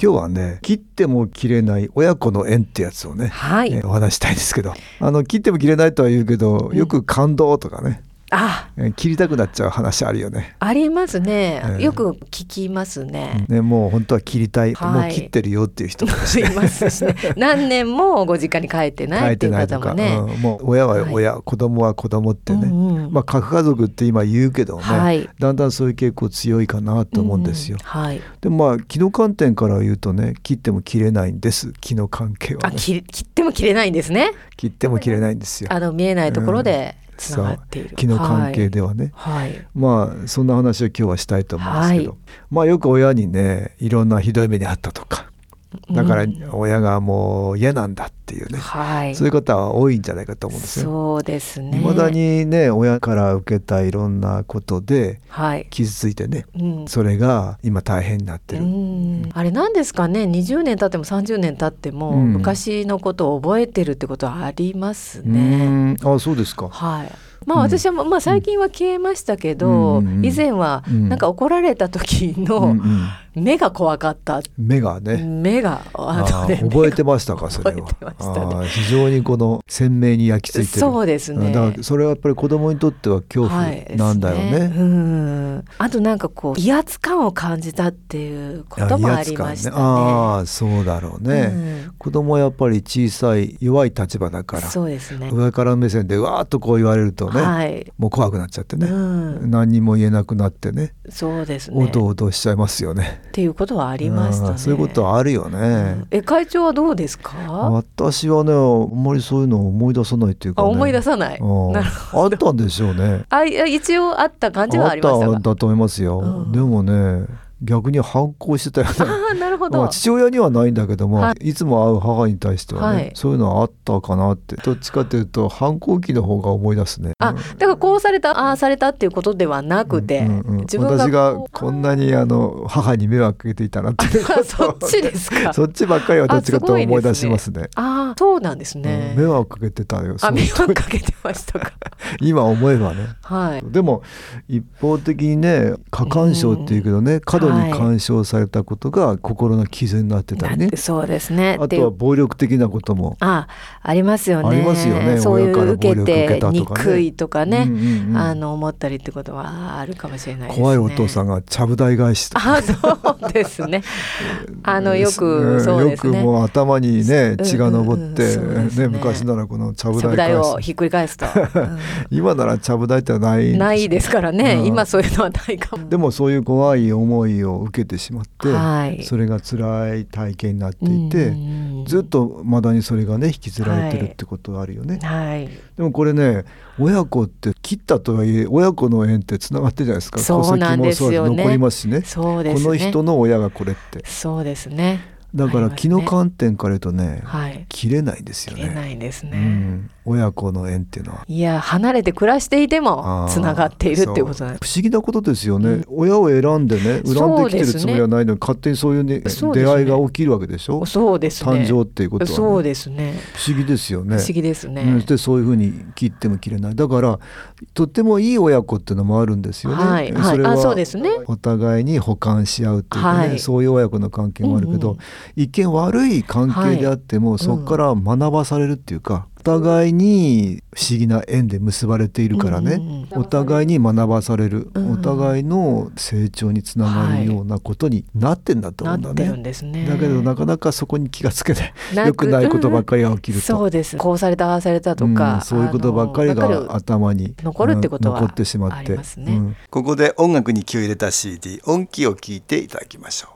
今日はね切っても切れない親子の縁ってやつをね、はい。えーお話したいんですけど。あの切っても切れないとは言うけどよく感動とかね、あえー切りたくなっちゃう話あるよね。ありますね、ええよく聞きますね、ねもう本当は切りたい、はい。もう切ってるよっていう人もいるし いますしね。何年もご実家に帰ってな書いいっていう方もね、うん。もう親は親、子供は子供ってね、うんうんまあ核家族って今言うけどね、はい。だんだんそういう傾向強いかなと思うんですよ。うんはい。でもまあ気の観点から言うとね切っても切れないんです気の関係は、ね、あ切切っても切れないんですね。切っても切れないんですよ。あの見えないところでつながっている、気の関係ではね、はい、はい。まあそんな話を今日はしたいと思うんですけど、はい。まあよく親にねいろんなひどい目にあったとかだからうん親がもう嫌なんだっていうね、はい。そういう方は多いんじゃないかと思うんですよ。そうですね。未だにね親から受けたいろんなことではい、傷ついてねうん。それが今大変になってうる。ん。あれなんですかね？20年経っても30年経っても、うん。昔のことを覚えてるってことはありますうね。ーん。あそうですか。はいまあうん。私は、まあ、最近は消えましたけど、以前はうん。なんか怒られた時のん目が怖かった、目がね。目がああのねー覚えてましたかそれは。覚非常にこの鮮明に焼き付いてる。そうですね。だからそれはやっぱり子供にとっては恐怖はいなんだよね。あとなんかこう威圧感を感じたっていうこともありましたね。ああそうだろうね、うん。子供はやっぱり小さい弱い立場だからそうですね。上から目線でわーっとこう言われるとね、はい。もう怖くなっちゃってね、うん、何にも言えなくなってねそうですね。おどおどしちゃいますよね。っていうことはありましたね。うんそういうことはあるよね。うんえ会長はどうですか？私はねあんまりそういうのを思い出さないっていうか、ね、あ思い出さない。あったんでしょうね。あ一応あった感じはありましたが。あっただと思いますよ。うんでもね逆に反抗してたよね。ああなるほど。まあ、父親にはないんだけども、、はいつも会う母に対してはね、はいそういうのはあったかなってどっちかというと反抗期の方が思い出すね。あだからこうされたああされたっていうことではなくて、うんうん自分が私がこうこんなにあの母に迷惑かけていたなっていうあそっちですか。そっちばっかりはどっちかと思い出しますね。ああそうなんですね。うん迷惑かけてたよ。あ迷惑かけてましたか。今思えばね。はい。でも一方的にね過干渉っていうけどね、過度に干渉されたことが心の傷になってたりね。そうですね。あとは暴力的なことも。あありますよね。ありますよね。そういう受けて憎いとかね、うんうんうん。あの思ったりってことはあるかもしれないですね。怖いお父さんがちゃぶ台返しとか。あそうですね。あのよくそうですね。よくもう頭にね血が上って、ね。ね昔ならこのちゃぶ台をひっくり返すと、今ならちゃぶ台ってないうんないですからね、うん。今そういうのはないかも。でもそういう怖い思いを受けてしまって、はいそれが辛い体験になっていて、うんずっとまだにそれがね引きずられてるってことがあるよね、はい。でもこれね親子って切ったとはいえ親子の縁ってつながってるじゃないですかそうなんですよね残りますしねそうですね。この人の親がこれってそうですね。だから気の観点から言うとね、はい。切れないですよ切れね。ないですね。うん、親子の縁っていうのは。いや離れて暮らしていてあもーつながっているっていうことそな。不思議なことですよね、うん。親を選んでね恨んできてるつもりはないのに、勝手にそういう、ねね。出会いが起きるわけでしょ？そうですね。誕生っていうことは、ね、そうですね。不思議ですよね。不思議ですね。うん。でそういうふうに切っても切れない。だからとってもいい親子っていうのもあるんですよね、はいはい。それはあそうですね。お互いに補完し合うっていうかね、はい。そういう親子の関係もあるけど、うんうん。一見悪い関係であっても、そこから学ばされるっていうか、互いに不思議な縁で結ばれているからね、うんうんお互いに学ばされる、うんお互いの成長につながるようなことになってんだと思うんだね。ね。だけどなかなかそこに気がつけない。なく良くないことばっかりが起きると、そうです。こうされたああされたとか、うん。そういうことばっかりが頭に残るってことはうん残ってしまって。ありますね。うん。ここで音楽に気を入れた CD 音気を聞いていただきましょう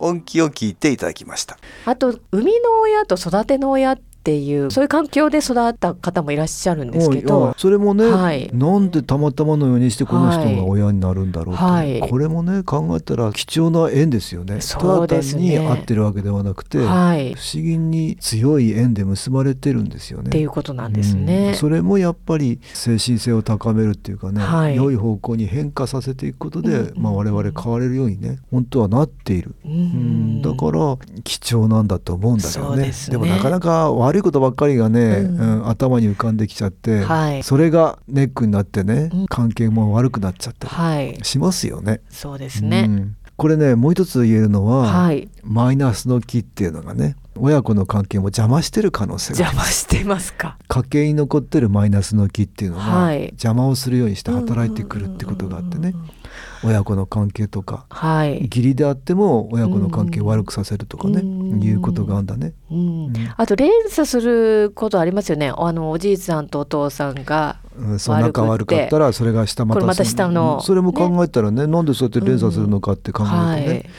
音気を聞いていただきました。あと生みの親と育ての親っていうそういう環境で育った方もいらっしゃるんですけどあ、それもね、はい。なんでたまたまのようにしてこの人が親になるんだろうって、はい。これもね考えたら貴重な縁ですよね。そうですね。ただ単に会ってるわけではなくて、はい、っ不思議に強い縁で結ばれてるんですよね。ていうことなんですうん。ね。それもやっぱり精神性を高めるっていうかね、はい。良い方向に変化させていくことで、うんまあ、我々変われるようにね本当はなっている、ううん。んだから貴重なんだと思うんだけどね。ですね。もなかなか悪いことばっかりがね、うん。うん頭に浮かんできちゃって、はい。それがネックになってね、うん。関係も悪くなっちゃったりはい、しますよね。そうですね。うん。これねもう一つ言えるのは、はい、マイナスの気っていうのがね親子の関係も邪魔してる可能性が邪魔してますか？家計に残ってるマイナスの気っていうのが、はい。邪魔をするようにして働いてくるってことがあってね親子の関係とかはい、義理であっても親子の関係を悪くさせるとかね、うん。いうことがあるんだね。うん。うん。あと連鎖することありますよね。あのおじいさんとお父さんがうん、そう仲悪かったらそれが下またまた下のうんそれも考えたらねなんでそうやって連鎖するのかって考えるとね、はい、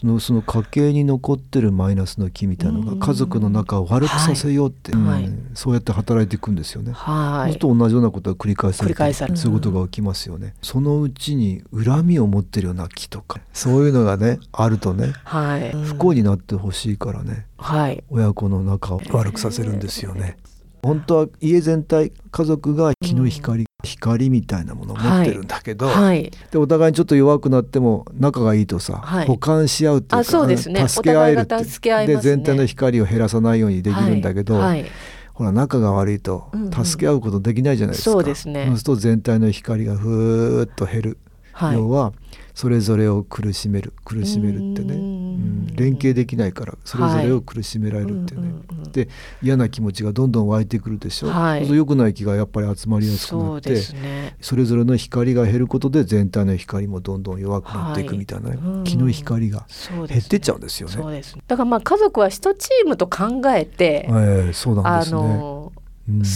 そのその家計に残ってるマイナスの気みたいなのうん。が家族の中を悪くさせようって、うんはい。はいそうやって働いていくんですよね。はい。そうすると同じようなことが繰り返されて繰り返される。そういうことが起きますよね。そのうちに恨みを持ってるような気とかそういうのがねあるとねはい、不幸になってほしいからねはい、親子の仲を悪くさせるんですよね。本当は家全体家族が気の光、光みたいなものを持ってるんだけど、はい、でお互いにちょっと弱くなっても仲がいいとさ、はい。補完し合うっていうかあそうですね。助け合えるって助け合いますね。で全体の光を減らさないようにできるんだけど、はいはい。ほら仲が悪いとうんうん。助け合うことできないじゃないですか、そうですね。そうすると全体の光がふーっと減る、はい。要はそれぞれを苦しめる苦しめるってね、ううん。ん連携できないからそれぞれを苦しめられるってね、うんうんうんで嫌な気持ちがどんどん湧いてくるでしょ、はい。そうすると良くない気がやっぱり集まりやすくなってね。それぞれの光が減ることで全体の光もどんどん弱くなっていくみたいなね、はい。うん気の光が減ってっちゃうんですよね。そうです。だからまあ家族は一チームと考えて、ええそうなんあですね。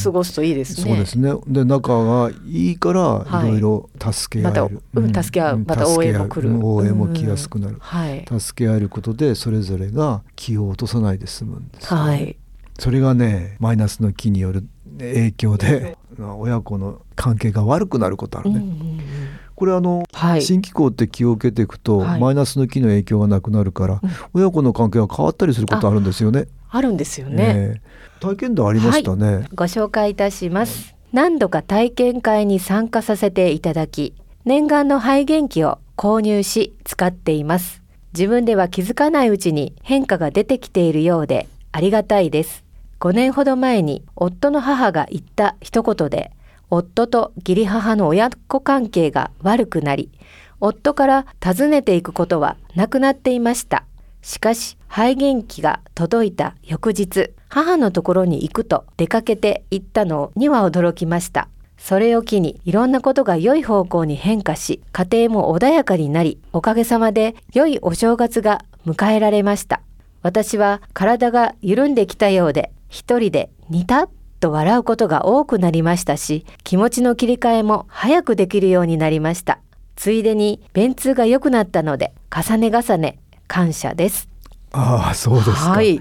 過ごすといいですね。そうですね。で仲がいいからはいいろいろ助け合える。またうん助け合うまた応援も来る応援も来やすくなる。はい。助け合えることでそれぞれが気を落とさないで済むんですはい。それがねマイナスの気による影響で親子の関係が悪くなることあるね。うんうんうんこれあの、はい。新機構って気を受けていくと、はいマイナスの気の影響がなくなるから、うん親子の関係が変わったりすることあるんですよね。あるんですよね。ええ体験談ありましたね。ご紹介いたします。何度か体験会に参加させていただき、念願の肺元気を購入し使っています。自分では気づかないうちに変化が出てきているようでありがたいです。5年ほど前に夫の母が言った一言で、夫と義理母の親子関係が悪くなり、夫から尋ねていくことはなくなっていました。しかし肺元気が届いた翌日母のところに行くと出かけて行ったのには驚きましたそれを機にいろんなことが良い方向に変化し家庭も穏やかになりおかげさまで良いお正月が迎えられました私は体が緩んできたようで一人で似たと笑うことが多くなりましたし、気持ちの切り替えも早くできるようになりました。ついでに便通が良くなったので、重ね重ね感謝です。ああそうですか、はい。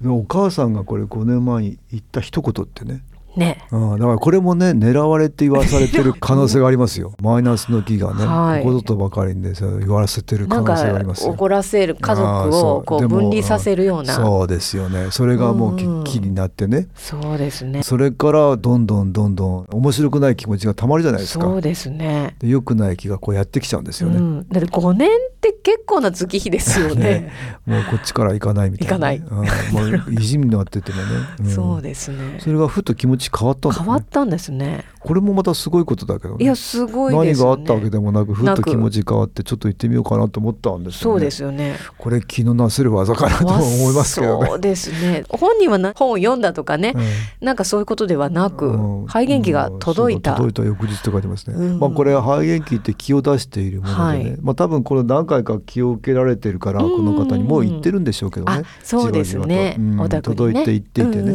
でお母さんがこれ5年前に言った一言ってねね。うん、だからこれもね狙われて言わされてる可能性がありますよ。マイナスの気がね、はい。ここぞとばかりにね言わせてる可能性があかりますよ。怒らせる家族をこう分離させるような。そうですよね。それがもううん。気になってね。そうですね。それからどんどんどんどん面白くない気持ちがたまるじゃないですか。そうですね。で良くない気がこうやってきちゃうんですよね、うん、だって5年って結構な月日ですよね。もうこっちから行かないみたいな、行うん、もう意地になっててもね、うん。そうですね。それがふと気持ち変わったん、ね、変わったんですね。これもまたすごいことだけどね。いやすごいですよね。何があったわけでもなくふっと気持ち変わってちょっと行ってみようかなと思ったんですよね。そうですよね。これ気のなせる技かなとも思いますけどね。そうですね。本人はな本を読んだとかね、なんかそういうことではなく、うん。肺元気が届いた。届いた翌日と書いてますね、うん。まあこれは肺元気って気を出しているものでね、はい。まあ多分これ何回か気を受けられてるからうん。この方にもう言ってるんでしょうけどねあ、そうですね。じわじわと。届いていっていてね、う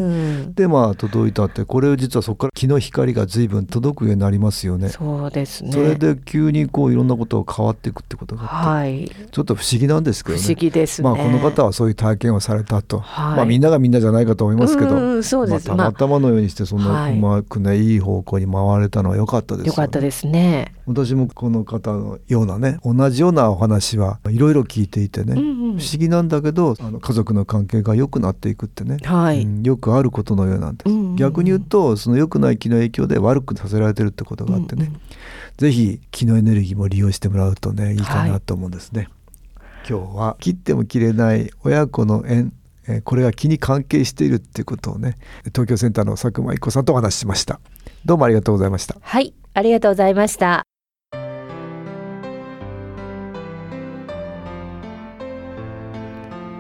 ん。でまあ届いたってこれ実はそこから気の光が随分届くようになりますよね。そうですね。それで急にこういろんなことが変わっていくってことがあって、はい。ちょっと不思議なんですけどね。不思議ですね。まあこの方はそういう体験をされたと、はい。まあみんながみんなじゃないかと思いますけど、そうです。まあ、たまたまのようにしてそんなはい。うまくね、い、い方向に回れたのは良かったですよよかったですね。私もこの方のようなね同じようなお話はいろいろ聞いていてね、うんうん不思議なんだけどあの家族の関係が良くなっていくってね、はい。うん。よくあることのようなんです、うんうんうん。逆に言うとその良くない気の影響で悪くさせられてるってことがあってね、うんうんぜひ気のエネルギーも利用してもらうとねい。いかなと思うんですね、今日は切っても切れない親子の縁。えーこれが気に関係しているっていうことをね東京センターの佐久間一子さんとお話ししました。どうもありがとうございました。はい、ありがとうございました。